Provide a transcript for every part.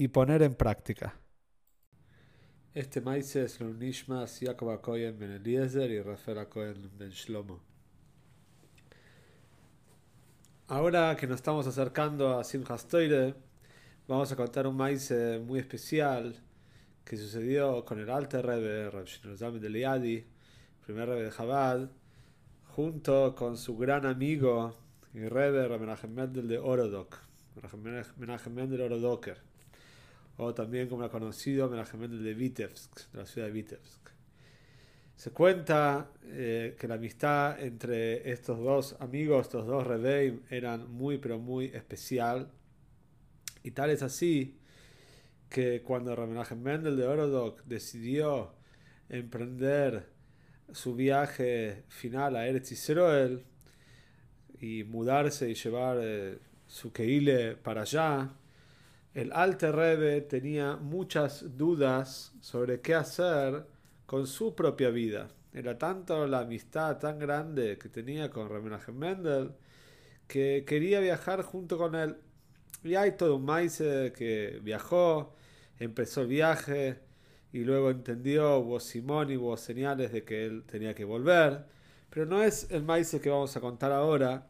y poner en práctica. Este maíz es lo Cohen Ben Eliezer y Rafael Ben Shlomo. Ahora que nos estamos acercando a Simchas Toire, vamos a contar un maíz muy especial que sucedió con el Alter Rebbe, Rav Shinozam de Liadi, primer Rebbe de Chabad, junto con su gran amigo y Rebbe Menachem Mendel de Orodok, Menachem Mendel Orodoker o también como ha conocido Menachem de Vitebsk, de la ciudad de Vitebsk. Se cuenta eh, que la amistad entre estos dos amigos, estos dos Rebeim, eran muy pero muy especial. Y tal es así que cuando Menachem Mendel de Orodok decidió emprender su viaje final a Eretz Israel y mudarse y llevar eh, su Keile para allá, el Alte Rebbe tenía muchas dudas sobre qué hacer con su propia vida. Era tanto la amistad tan grande que tenía con Remenachem Mendel que quería viajar junto con él. Y hay todo un maíz que viajó, empezó el viaje y luego entendió, hubo Simón y hubo señales de que él tenía que volver. Pero no es el maíz que vamos a contar ahora,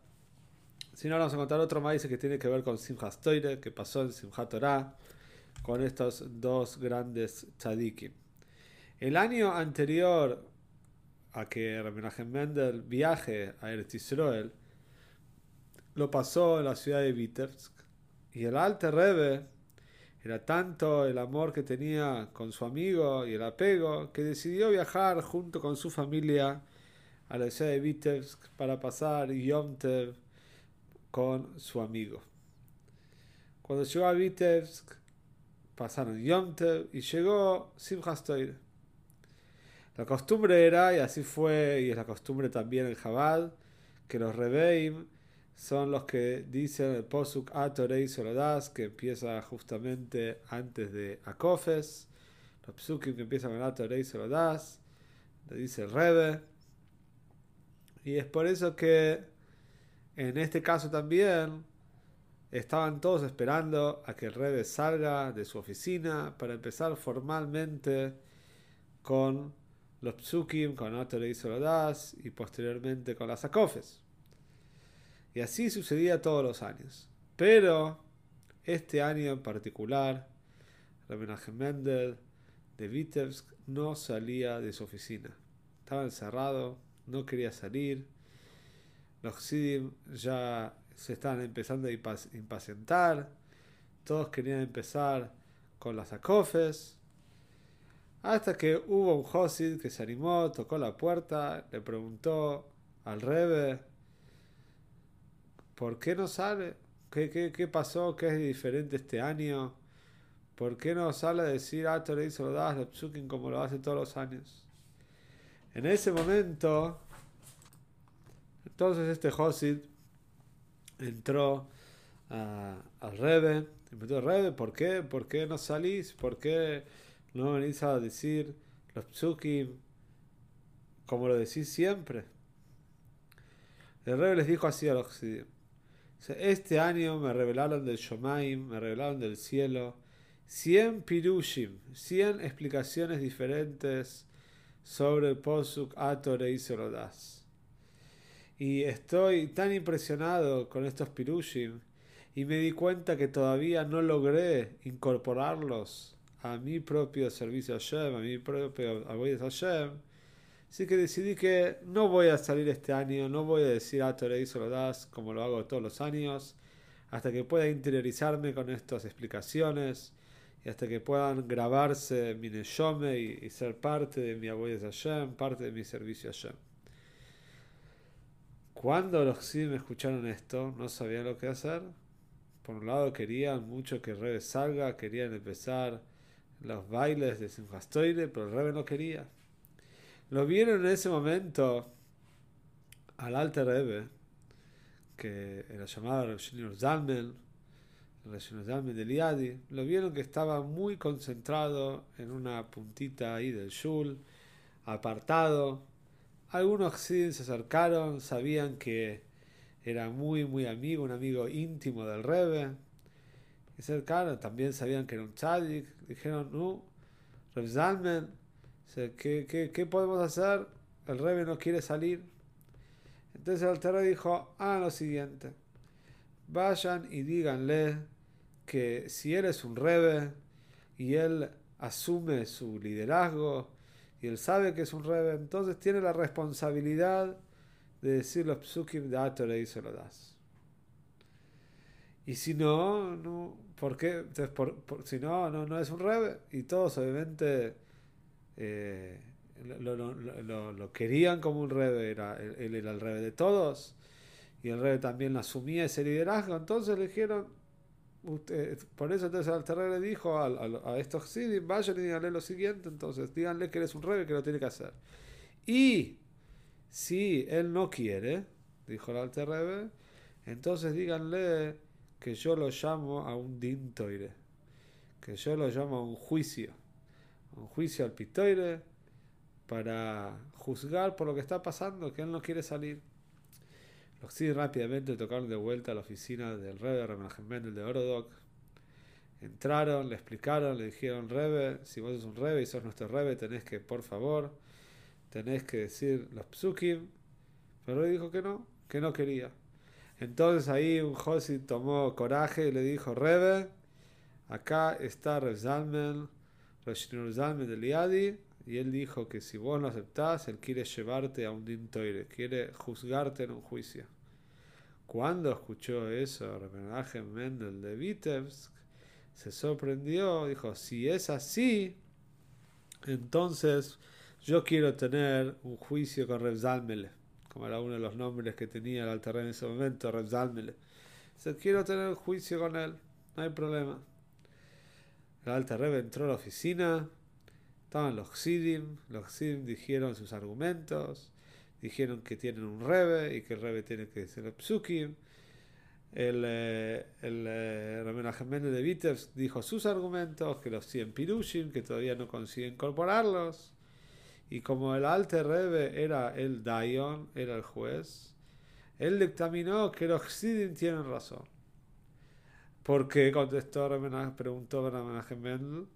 si no, vamos a contar otro maíz que tiene que ver con Simchat Toire, que pasó en Simchat Torah, con estos dos grandes tzadikim. El año anterior a que Rabbi Mendel viaje a Eretz Israel, lo pasó en la ciudad de Vitebsk. Y el Alte Rebbe era tanto el amor que tenía con su amigo y el apego que decidió viajar junto con su familia a la ciudad de Vitebsk para pasar Yom Tev con su amigo. Cuando llegó a Vitebsk, pasaron Yom y llegó Simchas La costumbre era, y así fue, y es la costumbre también en Jabal, que los Rebeim son los que dicen el Posuk Atorei Solodas, que empieza justamente antes de Akofes. Los Psukim que empiezan con Atorei Solodas, le dice el Rebe. Y es por eso que en este caso también estaban todos esperando a que el salga de su oficina para empezar formalmente con los psukim, con Ator y Solodas y posteriormente con las acofes. Y así sucedía todos los años. Pero este año en particular, Rabbi Mendel de Vitebsk no salía de su oficina. Estaba encerrado, no quería salir los Sidim ya se estaban empezando a impacientar. Todos querían empezar con las acofes. Hasta que hubo un Josid que se animó, tocó la puerta, le preguntó al Rebe, ¿por qué no sale? ¿Qué, qué, pasó? ¿Qué es diferente este año? ¿Por qué no sale a decir, ah, te le hizo lo das, como lo hace todos los años? En ese momento, entonces este Josid entró al Rebe me dijo, Rebe, ¿por qué? ¿Por qué no salís? ¿Por qué no venís a decir los psukim como lo decís siempre? El Rebe les dijo así a los. Este año me revelaron del Shomaim, me revelaron del cielo, 100 pirushim, 100 explicaciones diferentes sobre el Posuk Atore y Sorodas. Y estoy tan impresionado con estos pirushim y me di cuenta que todavía no logré incorporarlos a mi propio servicio a Hashem, a mi propio a Hashem. Así que decidí que no voy a salir este año, no voy a decir a Torah y das como lo hago todos los años, hasta que pueda interiorizarme con estas explicaciones y hasta que puedan grabarse mi neshome y, ser parte de mi de Hashem, parte de mi servicio a Hashem. Cuando los me escucharon esto, no sabían lo que hacer, por un lado querían mucho que Rebe salga, querían empezar los bailes de Simchastoire, pero Rebe no quería. Lo vieron en ese momento al Alter Rebbe, que era llamado el señor Zalmen, el señor Zalmen de Liadi, lo vieron que estaba muy concentrado en una puntita ahí del Shul, apartado. Algunos se acercaron, sabían que era muy, muy amigo, un amigo íntimo del Rebbe. Se acercaron, también sabían que era un tzadik. Dijeron, no, Reb Zalmen, ¿qué, qué, qué podemos hacer? El Rebbe no quiere salir. Entonces el dijo, hagan lo siguiente. Vayan y díganle que si él es un Rebbe y él asume su liderazgo y él sabe que es un Rebbe, entonces tiene la responsabilidad de decir los psukim de Atore y se lo das. Y si no, no ¿por qué? Entonces, por, si no, no, no es un Rebbe. Y todos obviamente eh, lo, lo, lo, lo, querían como un Rebbe, era, él, era el Rebbe de todos. Y el Rebbe también asumía ese liderazgo. Entonces le dijeron, usted, por eso entonces el Rebbe le dijo a, a, estos Sidim, vayan y díganle lo siguiente. Entonces díganle que eres un Rebbe que lo tiene que hacer. Y si él no quiere, dijo el Alter Rebbe, entonces díganle que yo lo llamo a un dintoire, que yo lo llamo a un juicio, un juicio al pitoire para juzgar por lo que está pasando, que él no quiere salir. Los rápidamente tocaron de vuelta a la oficina del Rebbe Remenajem Mendel de Orodok. Entraron, le explicaron, le dijeron, Rebe, si vos sos un Rebe y sos nuestro Rebe, tenés que, por favor, tenés que decir los psukim, pero él dijo que no, que no quería. Entonces ahí un Josi tomó coraje y le dijo, Rebe, acá está Reb Zalmen, Reb Zalmen de Liadi, y él dijo que si vos no aceptás, él quiere llevarte a un dintoire, quiere juzgarte en un juicio. Cuando escuchó eso, Reb Mendel de Vitebsk, se sorprendió, dijo, si es así, entonces yo quiero tener un juicio con Reb Zalmele, como era uno de los nombres que tenía el Alter en ese momento, Reb Zalmele. Dice, quiero tener un juicio con él, no hay problema. El Rebbe entró a la oficina, estaban los Xidim, los Xidim dijeron sus argumentos, dijeron que tienen un Rebe y que el Rebe tiene que ser el Psukim. El, eh, el eh, de Vitebsk dijo sus argumentos, que los 100 Pirushim, que todavía no consigue incorporarlos. Y como el Alter Rebbe era el Dayon, era el juez, él dictaminó que los Xidim tienen razón. ¿Por qué? Contestó preguntó Mendel.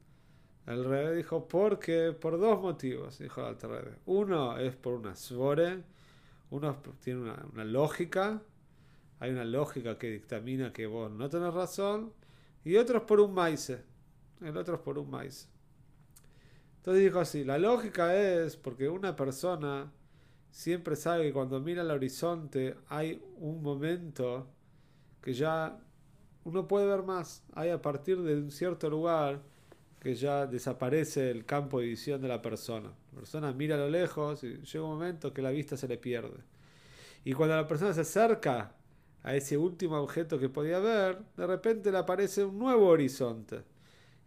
El Rebbe dijo, porque por dos motivos, dijo Rebbe. Uno es por una svore, uno tiene una, una, lógica, hay una lógica que dictamina que vos no tenés razón, y otro es por un maíz. El otro es por un maíz. Entonces dijo así, la lógica es porque una persona siempre sabe que cuando mira al horizonte hay un momento que ya uno puede ver más. Hay a partir de un cierto lugar que ya desaparece el campo de visión de la persona. La persona mira a lo lejos y llega un momento que la vista se le pierde. Y cuando la persona se acerca a ese último objeto que podía ver, de repente le aparece un nuevo horizonte.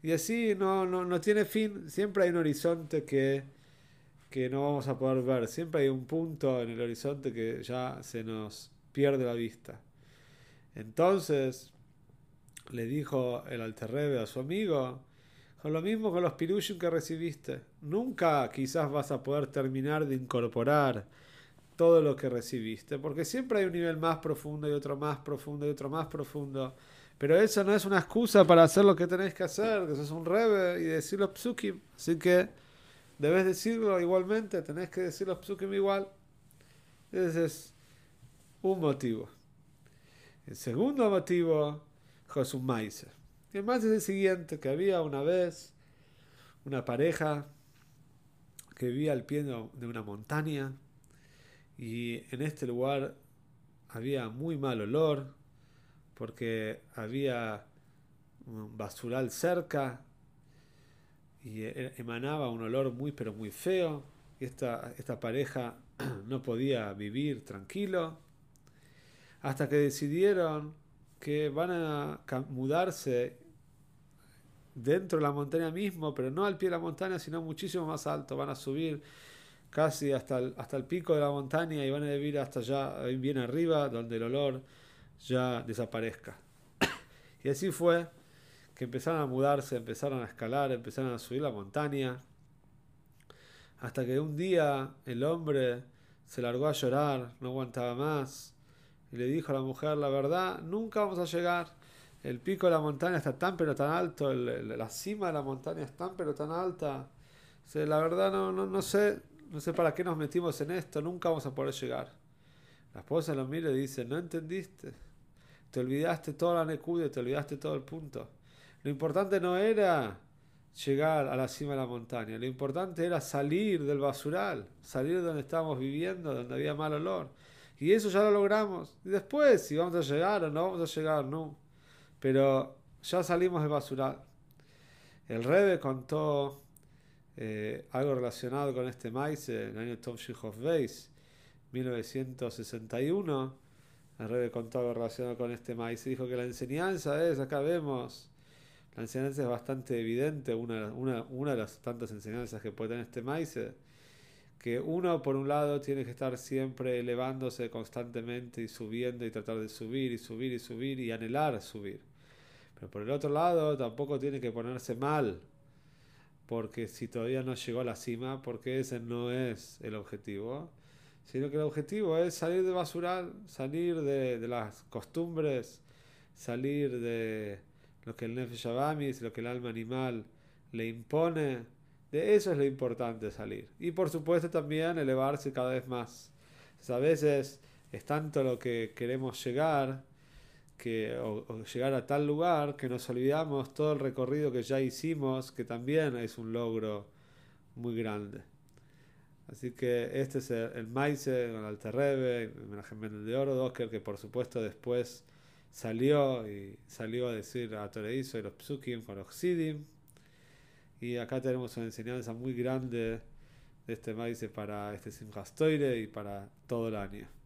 Y así no, no, no tiene fin. Siempre hay un horizonte que, que no vamos a poder ver. Siempre hay un punto en el horizonte que ya se nos pierde la vista. Entonces le dijo el Alterrebe a su amigo, con lo mismo con los pirushim que recibiste. Nunca quizás vas a poder terminar de incorporar todo lo que recibiste, porque siempre hay un nivel más profundo y otro más profundo y otro más profundo. Pero eso no es una excusa para hacer lo que tenés que hacer, que sos un rebe y decir los psukim. Así que debes decirlo igualmente, tenés que decir los psukim igual. Ese es un motivo. El segundo motivo. Y el maíz es el siguiente, que había una vez una pareja que vivía al pie de una montaña y en este lugar había muy mal olor, porque había un basural cerca y e, emanaba un olor muy pero muy feo. Y esta, esta pareja no podía vivir tranquilo hasta que decidieron que van a mudarse dentro de la montaña mismo, pero no al pie de la montaña, sino muchísimo más alto. Van a subir casi hasta el, hasta el pico de la montaña y van a vivir hasta allá, bien arriba, donde el olor ya desaparezca. y así fue que empezaron a mudarse, empezaron a escalar, empezaron a subir la montaña, hasta que un día el hombre se largó a llorar, no aguantaba más, y le dijo a la mujer, la verdad, nunca vamos a llegar. El pico de la montaña está tan pero tan alto, la cima de la montaña es tan pero tan alta. la verdad no, no, no sé, no sé para qué nos metimos en esto, nunca vamos a poder llegar. La esposa lo mira y dice, no entendiste. Te olvidaste toda la necude, te olvidaste todo el punto. Lo importante no era llegar a la cima de la montaña, lo importante era salir del basural, salir de donde estábamos viviendo, donde había mal olor. Y eso ya lo logramos. Y después, si vamos a llegar o no vamos a llegar, no. Pero ya salimos del basural. El Rebe contó eh, algo relacionado con este maíz en el año Tom of Base, 1961. El Rebe contó algo relacionado con este maíz dijo que la enseñanza es, acá vemos, la enseñanza es bastante evidente, una, una, una de las tantas enseñanzas que puede tener este maíz, que uno por un lado tiene que estar siempre elevándose constantemente y subiendo y tratar de subir y subir y subir y anhelar subir. Pero por el otro lado tampoco tiene que ponerse mal porque si todavía no llegó a la cima, porque ese no es el objetivo, sino que el objetivo es salir de basural, salir de, las costumbres, salir de lo que el Nefesh Abamis, lo que el alma animal le impone, de eso es lo importante salir. Y por supuesto también elevarse cada vez más. a veces es tanto lo que queremos llegar, que, o, llegar a tal lugar que nos olvidamos todo el recorrido que ya hicimos, que también es un logro muy grande. Así que este es el, el con el Terrebe, el de Oro, Docker, que por supuesto después salió y salió a decir a Toreizo y los Psukim con los Sidim. Y acá tenemos una enseñanza muy grande de este Maise para este Simchas y para todo el año.